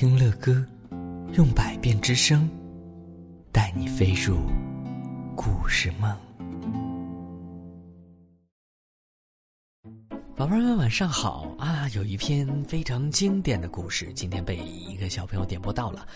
听乐歌，用百变之声，带你飞入故事梦。宝贝们，晚上好啊！有一篇非常经典的故事，今天被一个小朋友点播到了。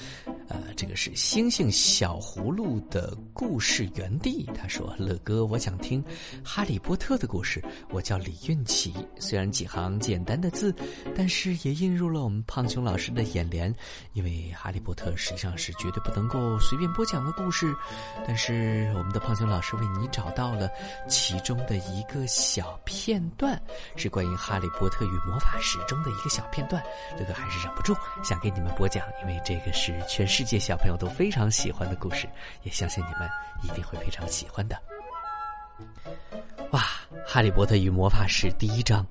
呃，这个是《星星小葫芦》的故事原地。他说：“乐哥，我想听《哈利波特》的故事。我叫李运奇。虽然几行简单的字，但是也映入了我们胖熊老师的眼帘。因为《哈利波特》实际上是绝对不能够随便播讲的故事。但是我们的胖熊老师为你找到了其中的一个小片段，是。”关于《哈利波特与魔法石》中的一个小片段，乐哥还是忍不住想给你们播讲，因为这个是全世界小朋友都非常喜欢的故事，也相信你们一定会非常喜欢的。哇，《哈利波特与魔法石》第一章，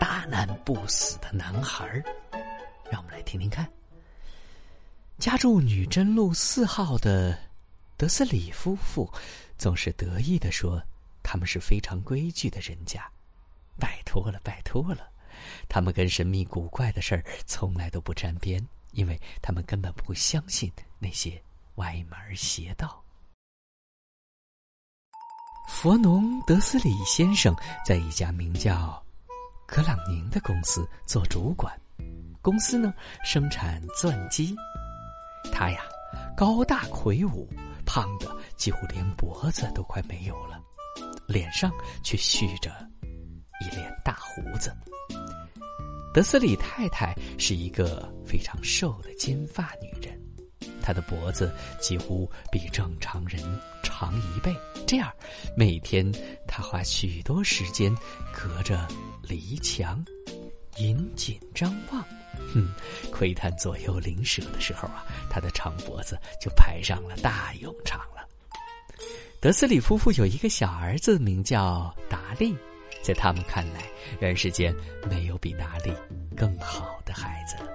大难不死的男孩让我们来听听看。家住女真路四号的德斯里夫妇，总是得意的说，他们是非常规矩的人家。拜托了，拜托了，他们跟神秘古怪的事儿从来都不沾边，因为他们根本不相信那些歪门邪道。佛农德斯里先生在一家名叫格朗宁的公司做主管，公司呢生产钻机。他呀高大魁梧，胖的几乎连脖子都快没有了，脸上却蓄着。德斯里太太是一个非常瘦的金发女人，她的脖子几乎比正常人长一倍。这样，每天她花许多时间隔着篱墙，引颈张望，哼，窥探左右邻舍的时候啊，她的长脖子就排上了大用场了。德斯里夫妇有一个小儿子，名叫达利。在他们看来，人世间没有比哪里更好的孩子了。